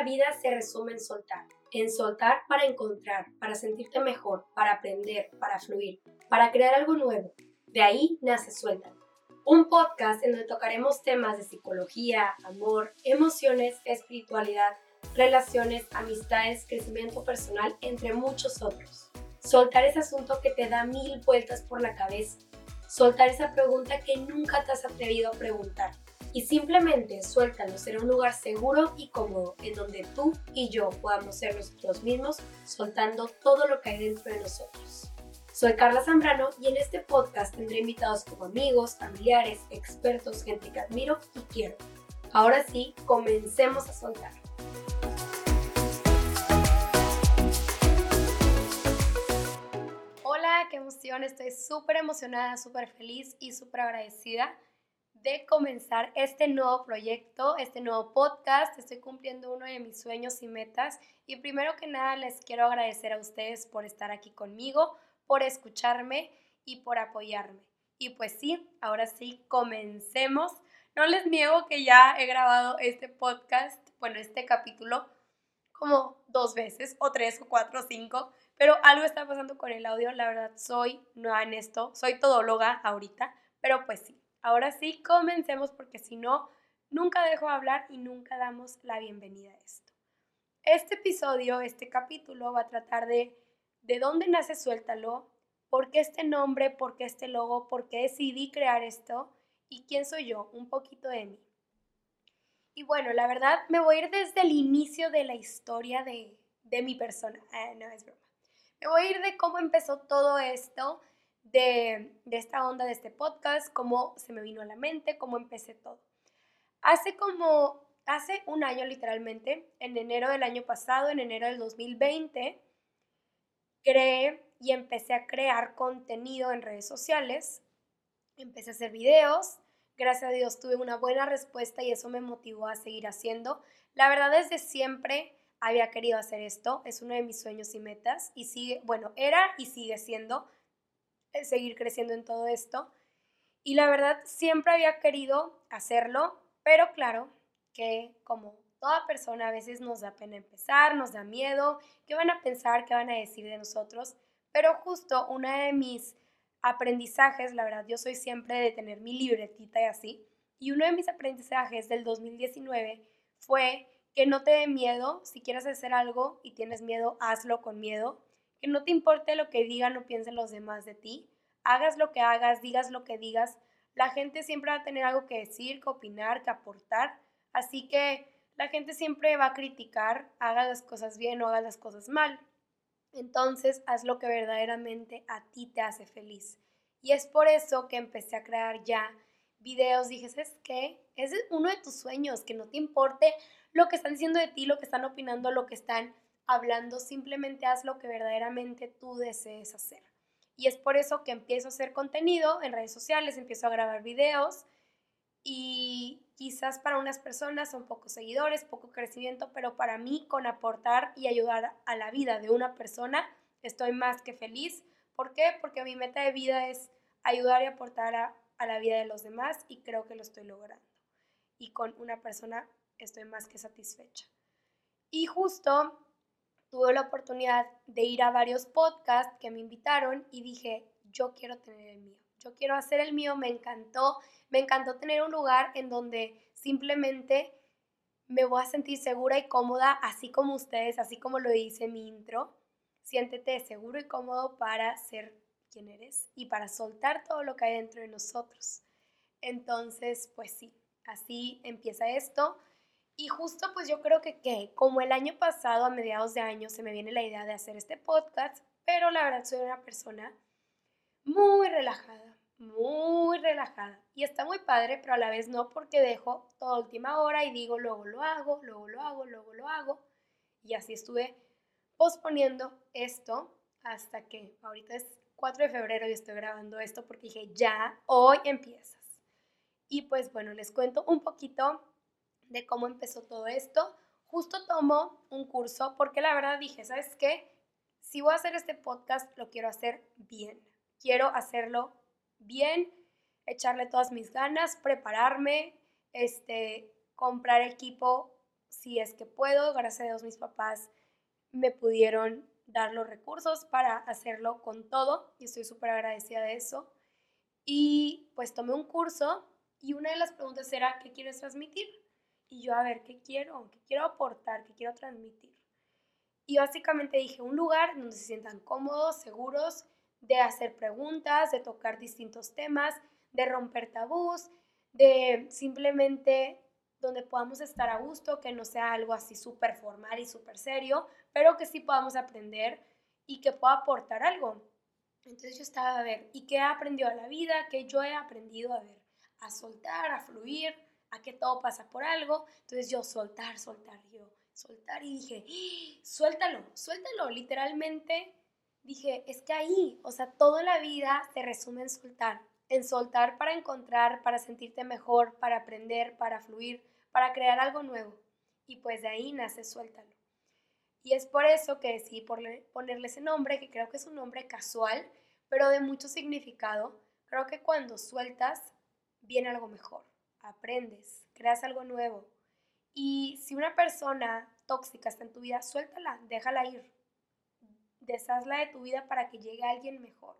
la vida se resume en soltar. En soltar para encontrar, para sentirte mejor, para aprender, para fluir, para crear algo nuevo. De ahí nace Suelta. Un podcast en donde tocaremos temas de psicología, amor, emociones, espiritualidad, relaciones, amistades, crecimiento personal, entre muchos otros. Soltar ese asunto que te da mil vueltas por la cabeza. Soltar esa pregunta que nunca te has atrevido a preguntar y simplemente suéltalo, será un lugar seguro y cómodo en donde tú y yo podamos ser nosotros mismos, soltando todo lo que hay dentro de nosotros. Soy Carla Zambrano y en este podcast tendré invitados como amigos, familiares, expertos, gente que admiro y quiero. Ahora sí, comencemos a soltar. Hola, qué emoción, estoy súper emocionada, súper feliz y súper agradecida de comenzar este nuevo proyecto, este nuevo podcast. Estoy cumpliendo uno de mis sueños y metas. Y primero que nada les quiero agradecer a ustedes por estar aquí conmigo, por escucharme y por apoyarme. Y pues sí, ahora sí, comencemos. No les niego que ya he grabado este podcast, bueno, este capítulo como dos veces, o tres, o cuatro, o cinco, pero algo está pasando con el audio. La verdad, soy nueva en esto, soy todóloga ahorita, pero pues sí, Ahora sí, comencemos porque si no, nunca dejo de hablar y nunca damos la bienvenida a esto. Este episodio, este capítulo va a tratar de de dónde nace Suéltalo, por qué este nombre, por qué este logo, por qué decidí crear esto y quién soy yo, un poquito de mí. Y bueno, la verdad me voy a ir desde el inicio de la historia de, de mi persona. Ah, no, es broma. Me voy a ir de cómo empezó todo esto de, esta onda de este podcast, cómo se me vino a la mente, cómo empecé todo. Hace como, hace un año literalmente, en enero del año pasado, en enero del 2020, creé y empecé a crear contenido en redes sociales, empecé a hacer videos, gracias a Dios tuve una buena respuesta y eso me motivó a seguir haciendo. La verdad desde siempre había querido hacer esto, es uno de mis sueños y metas y sigue, bueno, era y sigue siendo seguir creciendo en todo esto. Y la verdad, siempre había querido hacerlo, pero claro que como toda persona a veces nos da pena empezar, nos da miedo, qué van a pensar, qué van a decir de nosotros. Pero justo una de mis aprendizajes, la verdad, yo soy siempre de tener mi libretita y así, y uno de mis aprendizajes del 2019 fue que no te dé miedo, si quieres hacer algo y tienes miedo, hazlo con miedo que no te importe lo que digan o piensen los demás de ti, hagas lo que hagas, digas lo que digas, la gente siempre va a tener algo que decir, que opinar, que aportar, así que la gente siempre va a criticar, hagas las cosas bien o hagas las cosas mal. Entonces, haz lo que verdaderamente a ti te hace feliz. Y es por eso que empecé a crear ya videos. Dije, ¿sabes qué? Es uno de tus sueños, que no te importe lo que están diciendo de ti, lo que están opinando, lo que están hablando, simplemente haz lo que verdaderamente tú desees hacer. Y es por eso que empiezo a hacer contenido en redes sociales, empiezo a grabar videos y quizás para unas personas son pocos seguidores, poco crecimiento, pero para mí con aportar y ayudar a la vida de una persona estoy más que feliz. ¿Por qué? Porque mi meta de vida es ayudar y aportar a, a la vida de los demás y creo que lo estoy logrando. Y con una persona estoy más que satisfecha. Y justo tuve la oportunidad de ir a varios podcasts que me invitaron y dije, yo quiero tener el mío, yo quiero hacer el mío, me encantó, me encantó tener un lugar en donde simplemente me voy a sentir segura y cómoda, así como ustedes, así como lo dice mi intro. Siéntete seguro y cómodo para ser quien eres y para soltar todo lo que hay dentro de nosotros. Entonces, pues sí, así empieza esto. Y justo pues yo creo que, que como el año pasado, a mediados de año, se me viene la idea de hacer este podcast, pero la verdad soy una persona muy relajada, muy relajada. Y está muy padre, pero a la vez no porque dejo toda última hora y digo, luego lo hago, luego lo hago, luego lo hago. Y así estuve posponiendo esto hasta que ahorita es 4 de febrero y estoy grabando esto porque dije, ya, hoy empiezas. Y pues bueno, les cuento un poquito de cómo empezó todo esto. Justo tomo un curso porque la verdad dije, ¿sabes qué? Si voy a hacer este podcast, lo quiero hacer bien. Quiero hacerlo bien, echarle todas mis ganas, prepararme, este, comprar equipo si es que puedo, gracias a Dios mis papás me pudieron dar los recursos para hacerlo con todo y estoy súper agradecida de eso. Y pues tomé un curso y una de las preguntas era, ¿qué quieres transmitir? Y yo, a ver, ¿qué quiero? ¿Qué quiero aportar? ¿Qué quiero transmitir? Y básicamente dije, un lugar donde se sientan cómodos, seguros, de hacer preguntas, de tocar distintos temas, de romper tabús, de simplemente donde podamos estar a gusto, que no sea algo así súper formal y súper serio, pero que sí podamos aprender y que pueda aportar algo. Entonces yo estaba a ver, ¿y qué he aprendido a la vida? ¿Qué yo he aprendido a ver? A soltar, a fluir, a que todo pasa por algo. Entonces yo soltar, soltar, yo soltar y dije, ¡Ah! suéltalo, suéltalo, literalmente dije, es que ahí, o sea, toda la vida se resume en soltar, en soltar para encontrar, para sentirte mejor, para aprender, para fluir, para crear algo nuevo. Y pues de ahí nace suéltalo. Y es por eso que decidí ponerle ese nombre, que creo que es un nombre casual, pero de mucho significado. Creo que cuando sueltas, viene algo mejor, aprendes, creas algo nuevo. Y si una persona tóxica está en tu vida, suéltala, déjala ir. Deshazla de tu vida para que llegue alguien mejor.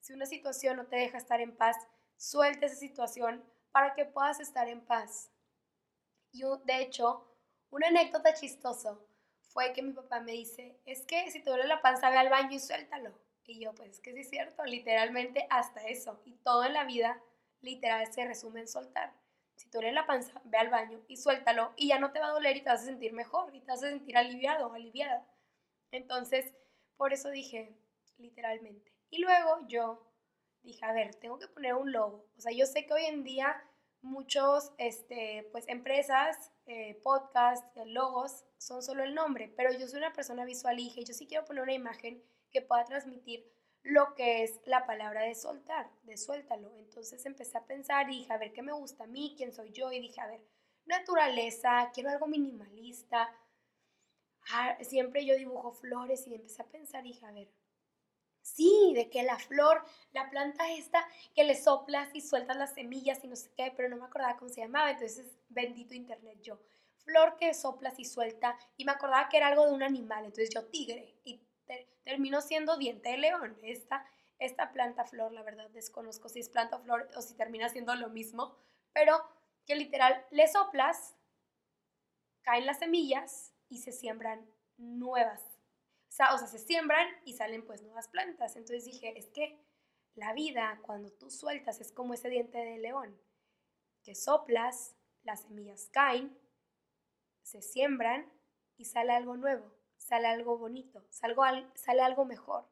Si una situación no te deja estar en paz, suelta esa situación para que puedas estar en paz. Y de hecho, una anécdota chistosa fue que mi papá me dice, es que si te duele la panza, ve al baño y suéltalo. Y yo, pues es que sí es cierto, literalmente hasta eso. Y todo en la vida, literal, se resume en soltar. Si te duele la panza, ve al baño y suéltalo y ya no te va a doler y te vas a sentir mejor y te vas a sentir aliviado o aliviada. Entonces, por eso dije, literalmente. Y luego yo dije, a ver, tengo que poner un logo. O sea, yo sé que hoy en día muchos, este, pues, empresas, eh, podcasts, eh, logos, son solo el nombre, pero yo soy una persona visual y dije, yo sí quiero poner una imagen que pueda transmitir lo que es la palabra de soltar, de suéltalo. Entonces empecé a pensar y dije, a ver, ¿qué me gusta a mí? ¿Quién soy yo? Y dije, a ver, naturaleza, quiero algo minimalista. Ah, siempre yo dibujo flores y empecé a pensar y dije, a ver, Sí, de que la flor, la planta esta, que le soplas y sueltas las semillas y no sé qué, pero no me acordaba cómo se llamaba, entonces bendito internet yo. Flor que soplas y suelta, y me acordaba que era algo de un animal, entonces yo tigre, y terminó siendo diente de león. Esta, esta planta flor, la verdad desconozco si es planta o flor o si termina siendo lo mismo, pero que literal le soplas, caen las semillas y se siembran nuevas o sea, se siembran y salen pues nuevas plantas. Entonces dije, es que la vida cuando tú sueltas es como ese diente de león, que soplas, las semillas caen, se siembran y sale algo nuevo, sale algo bonito, sale algo mejor.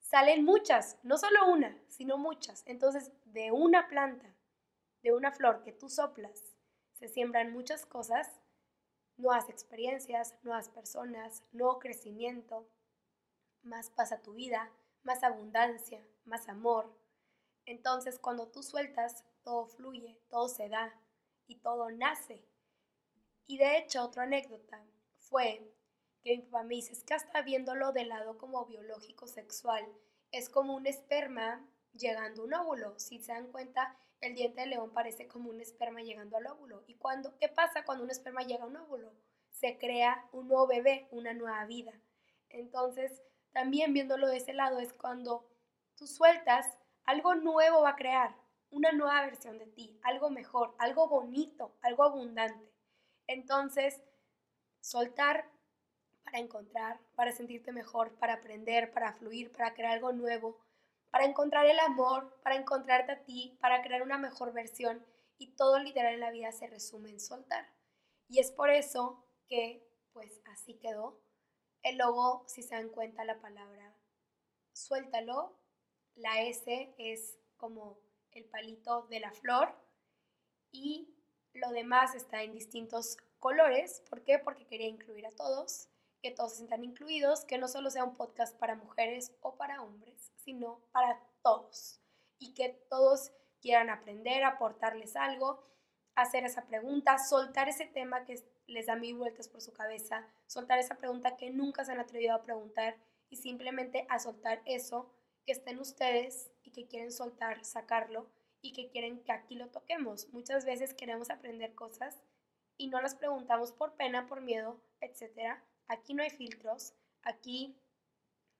Salen muchas, no solo una, sino muchas. Entonces, de una planta, de una flor que tú soplas, se siembran muchas cosas nuevas experiencias, nuevas personas, nuevo crecimiento, más pasa tu vida, más abundancia, más amor. Entonces cuando tú sueltas, todo fluye, todo se da y todo nace. Y de hecho, otra anécdota fue que mi papá me dice, es que hasta viéndolo del lado como biológico sexual, es como un esperma llegando a un óvulo. Si se dan cuenta, el diente de león parece como un esperma llegando al óvulo. ¿Y cuando, qué pasa cuando un esperma llega a un óvulo? Se crea un nuevo bebé, una nueva vida. Entonces, también viéndolo de ese lado es cuando tú sueltas, algo nuevo va a crear, una nueva versión de ti, algo mejor, algo bonito, algo abundante. Entonces, soltar para encontrar, para sentirte mejor, para aprender, para fluir, para crear algo nuevo, para encontrar el amor, para encontrarte a ti, para crear una mejor versión. Y todo literal en la vida se resume en soltar. Y es por eso que, pues así quedó. El logo, si se dan cuenta la palabra, suéltalo. La S es como el palito de la flor y lo demás está en distintos colores. ¿Por qué? Porque quería incluir a todos, que todos estén incluidos, que no solo sea un podcast para mujeres o para hombres, sino para todos. Y que todos quieran aprender, aportarles algo, hacer esa pregunta, soltar ese tema que les da mil vueltas por su cabeza, soltar esa pregunta que nunca se han atrevido a preguntar y simplemente a soltar eso que está en ustedes y que quieren soltar, sacarlo y que quieren que aquí lo toquemos. Muchas veces queremos aprender cosas y no las preguntamos por pena, por miedo, etc. Aquí no hay filtros, aquí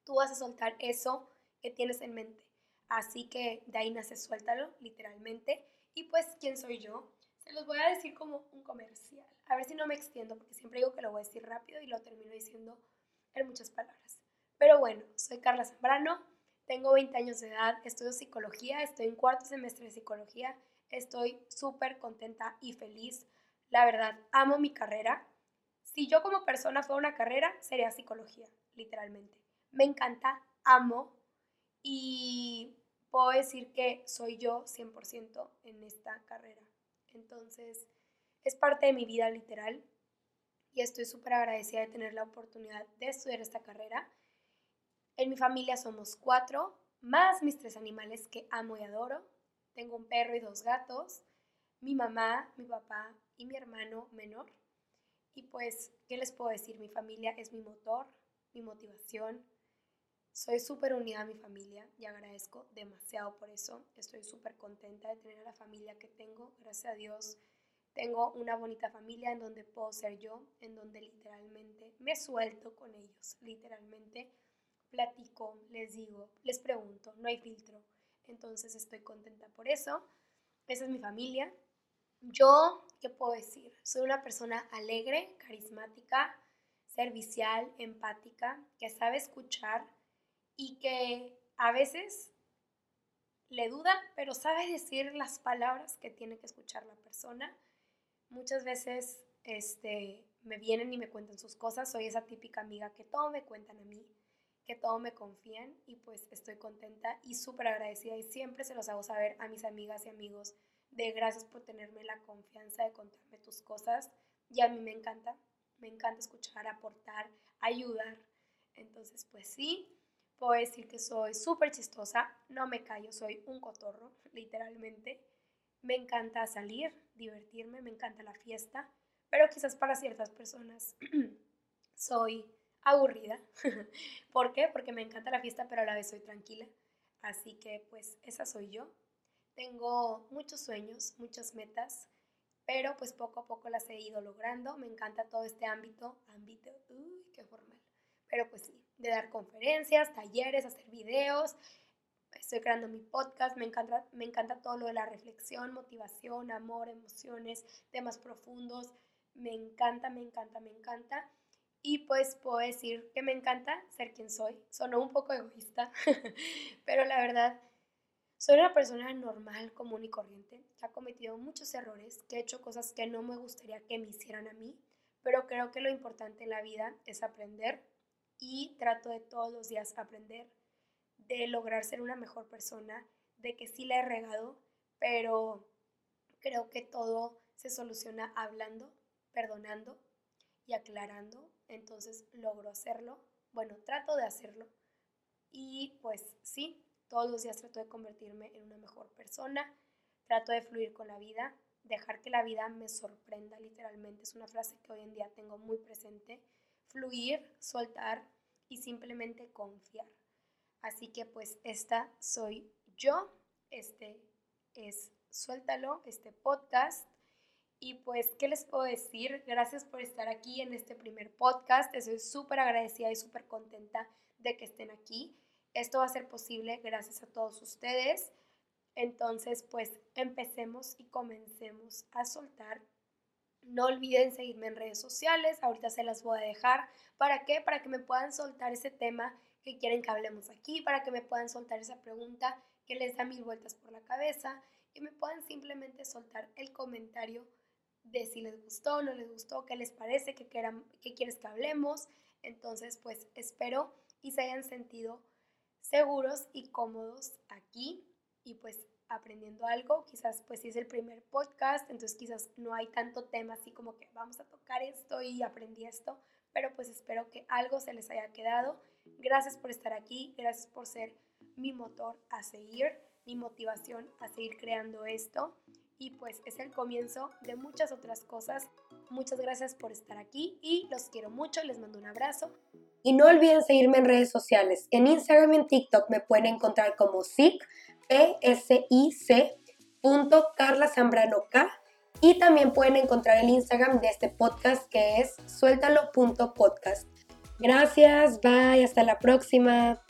tú vas a soltar eso que tienes en mente. Así que de ahí nace suéltalo, literalmente. Y pues, ¿quién soy yo? Se los voy a decir como un comercial. A ver si no me extiendo, porque siempre digo que lo voy a decir rápido y lo termino diciendo en muchas palabras. Pero bueno, soy Carla Zambrano, tengo 20 años de edad, estudio psicología, estoy en cuarto semestre de psicología, estoy súper contenta y feliz. La verdad, amo mi carrera. Si yo como persona fuera una carrera, sería psicología, literalmente. Me encanta, amo y puedo decir que soy yo 100% en esta carrera. Entonces, es parte de mi vida literal y estoy súper agradecida de tener la oportunidad de estudiar esta carrera. En mi familia somos cuatro, más mis tres animales que amo y adoro. Tengo un perro y dos gatos, mi mamá, mi papá y mi hermano menor. Y pues, ¿qué les puedo decir? Mi familia es mi motor, mi motivación. Soy súper unida a mi familia y agradezco demasiado por eso. Estoy súper contenta de tener a la familia que tengo, gracias a Dios tengo una bonita familia en donde puedo ser yo, en donde literalmente me suelto con ellos, literalmente platico, les digo, les pregunto, no hay filtro. Entonces estoy contenta por eso. Esa es mi familia. Yo, ¿qué puedo decir? Soy una persona alegre, carismática, servicial, empática, que sabe escuchar y que a veces le duda, pero sabe decir las palabras que tiene que escuchar la persona muchas veces este, me vienen y me cuentan sus cosas. Soy esa típica amiga que todo me cuentan a mí, que todo me confían y pues estoy contenta y súper agradecida y siempre se los hago saber a mis amigas y amigos de gracias por tenerme la confianza de contarme tus cosas y a mí me encanta, me encanta escuchar, aportar, ayudar. Entonces pues sí, puedo decir que soy súper chistosa, no me callo, soy un cotorro, literalmente. Me encanta salir, divertirme, me encanta la fiesta, pero quizás para ciertas personas soy aburrida. ¿Por qué? Porque me encanta la fiesta, pero a la vez soy tranquila. Así que pues esa soy yo. Tengo muchos sueños, muchas metas, pero pues poco a poco las he ido logrando. Me encanta todo este ámbito, ámbito, uy, qué formal. Pero pues sí, de dar conferencias, talleres, hacer videos, estoy creando mi podcast, me encanta, me encanta todo lo de la reflexión, motivación, amor, emociones, temas profundos, me encanta, me encanta, me encanta. Y pues puedo decir que me encanta ser quien soy. Sonó un poco egoísta, pero la verdad, soy una persona normal, común y corriente, que ha cometido muchos errores, que he hecho cosas que no me gustaría que me hicieran a mí, pero creo que lo importante en la vida es aprender y trato de todos los días aprender de lograr ser una mejor persona, de que sí la he regado, pero creo que todo se soluciona hablando, perdonando y aclarando. Entonces logro hacerlo. Bueno, trato de hacerlo. Y pues sí, todos los días trato de convertirme en una mejor persona. Trato de fluir con la vida, dejar que la vida me sorprenda literalmente. Es una frase que hoy en día tengo muy presente. Fluir, soltar y simplemente confiar. Así que pues esta soy yo, este es Suéltalo, este podcast. Y pues, ¿qué les puedo decir? Gracias por estar aquí en este primer podcast. Estoy súper agradecida y súper contenta de que estén aquí. Esto va a ser posible gracias a todos ustedes. Entonces, pues empecemos y comencemos a soltar. No olviden seguirme en redes sociales. Ahorita se las voy a dejar. ¿Para qué? Para que me puedan soltar ese tema que quieren que hablemos aquí, para que me puedan soltar esa pregunta que les da mil vueltas por la cabeza y me puedan simplemente soltar el comentario de si les gustó, o no les gustó, qué les parece, qué, quieres que hablemos. Entonces, pues espero y se hayan sentido seguros y cómodos aquí y pues aprendiendo algo. Quizás pues si es el primer podcast, entonces quizás no hay tanto tema así como que vamos a tocar esto y aprendí esto, pero pues espero que algo se les haya quedado Gracias por estar aquí, gracias por ser mi motor a seguir, mi motivación a seguir creando esto. Y pues es el comienzo de muchas otras cosas. Muchas gracias por estar aquí y los quiero mucho, les mando un abrazo. Y no olviden seguirme en redes sociales. En Instagram y en TikTok me pueden encontrar como SIC, Carla K. Y también pueden encontrar el Instagram de este podcast que es suéltalo.podcast. Gracias, bye, hasta la próxima.